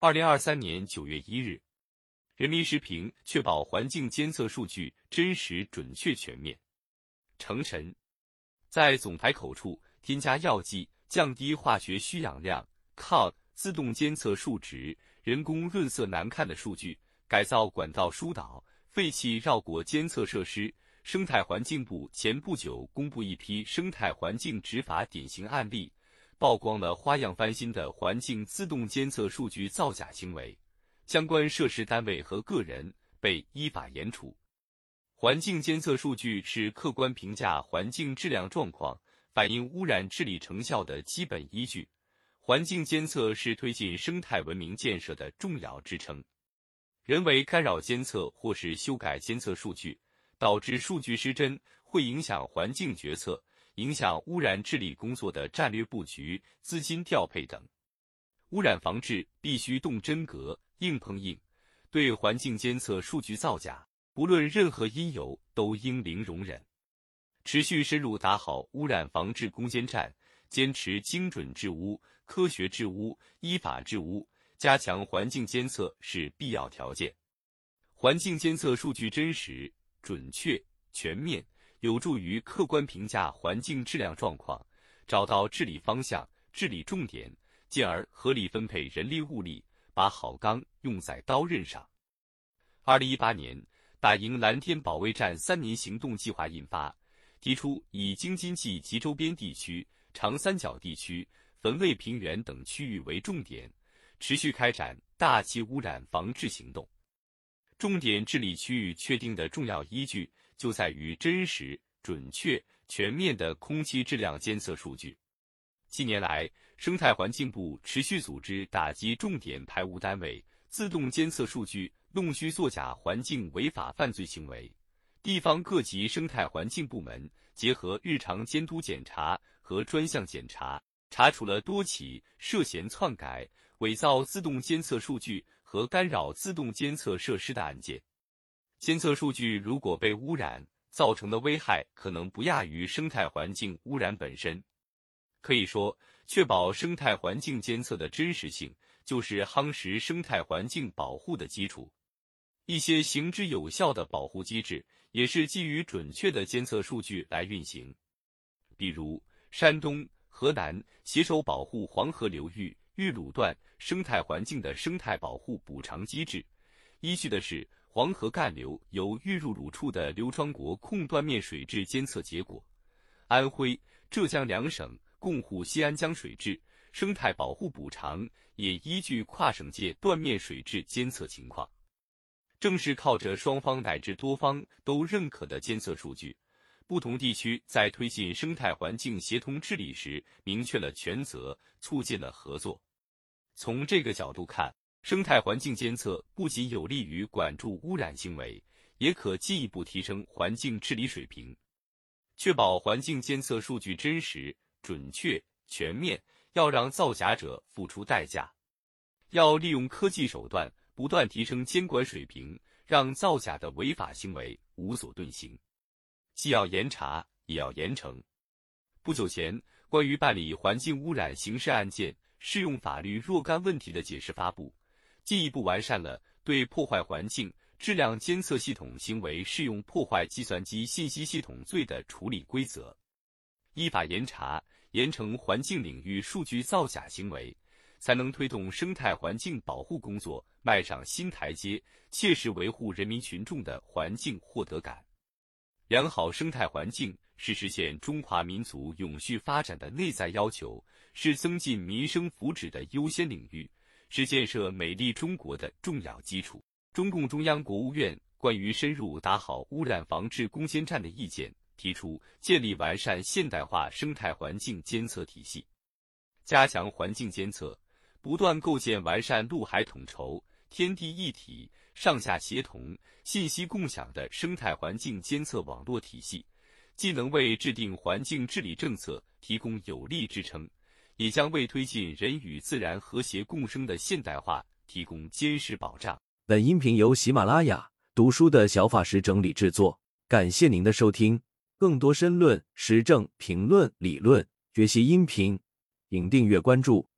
二零二三年九月一日，人民时评：确保环境监测数据真实、准确、全面。程晨，在总排口处添加药剂，降低化学需氧量。靠自动监测数值，人工润色难看的数据，改造管道疏导，废弃绕过监测设施。生态环境部前不久公布一批生态环境执法典型案例，曝光了花样翻新的环境自动监测数据造假行为，相关涉事单位和个人被依法严处。环境监测数据是客观评价环境质量状况、反映污染治理成效的基本依据。环境监测是推进生态文明建设的重要支撑。人为干扰监测或是修改监测数据。导致数据失真，会影响环境决策，影响污染治理工作的战略布局、资金调配等。污染防治必须动真格、硬碰硬，对环境监测数据造假，不论任何因由，都应零容忍。持续深入打好污染防治攻坚战，坚持精准治污、科学治污、依法治污，加强环境监测是必要条件。环境监测数据真实。准确、全面，有助于客观评价环境质量状况，找到治理方向、治理重点，进而合理分配人力物力，把好钢用在刀刃上。二零一八年，打赢蓝天保卫战三年行动计划印发，提出以京津冀及周边地区、长三角地区、汾渭平原等区域为重点，持续开展大气污染防治行动。重点治理区域确定的重要依据就在于真实、准确、全面的空气质量监测数据。近年来，生态环境部持续组织打击重点排污单位自动监测数据弄虚作假环境违法犯罪行为，地方各级生态环境部门结合日常监督检查和专项检查，查处了多起涉嫌篡改、伪造自动监测数据。和干扰自动监测设施的案件，监测数据如果被污染，造成的危害可能不亚于生态环境污染本身。可以说，确保生态环境监测的真实性，就是夯实生态环境保护的基础。一些行之有效的保护机制，也是基于准确的监测数据来运行。比如，山东、河南携手保护黄河流域。玉鲁段生态环境的生态保护补偿机制，依据的是黄河干流由玉入鲁处的刘庄国控断面水质监测结果。安徽、浙江两省共护西安江水质生态保护补偿，也依据跨省界断面水质监测情况。正是靠着双方乃至多方都认可的监测数据，不同地区在推进生态环境协同治理时明确了权责，促进了合作。从这个角度看，生态环境监测不仅有利于管住污染行为，也可进一步提升环境治理水平。确保环境监测数据真实、准确、全面，要让造假者付出代价。要利用科技手段，不断提升监管水平，让造假的违法行为无所遁形。既要严查，也要严惩。不久前，关于办理环境污染刑事案件。适用法律若干问题的解释发布，进一步完善了对破坏环境质量监测系统行为适用破坏计算机信息系统罪的处理规则，依法严查严惩环境领域数据造假行为，才能推动生态环境保护工作迈上新台阶，切实维护人民群众的环境获得感。良好生态环境。是实现中华民族永续发展的内在要求，是增进民生福祉的优先领域，是建设美丽中国的重要基础。中共中央、国务院关于深入打好污染防治攻坚战的意见提出，建立完善现代化生态环境监测体系，加强环境监测，不断构建完善陆海统筹、天地一体、上下协同、信息共享的生态环境监测网络体系。既能为制定环境治理政策提供有力支撑，也将为推进人与自然和谐共生的现代化提供坚实保障。本音频由喜马拉雅读书的小法师整理制作，感谢您的收听。更多深论、时政评论、理论学习音频，请订阅关注。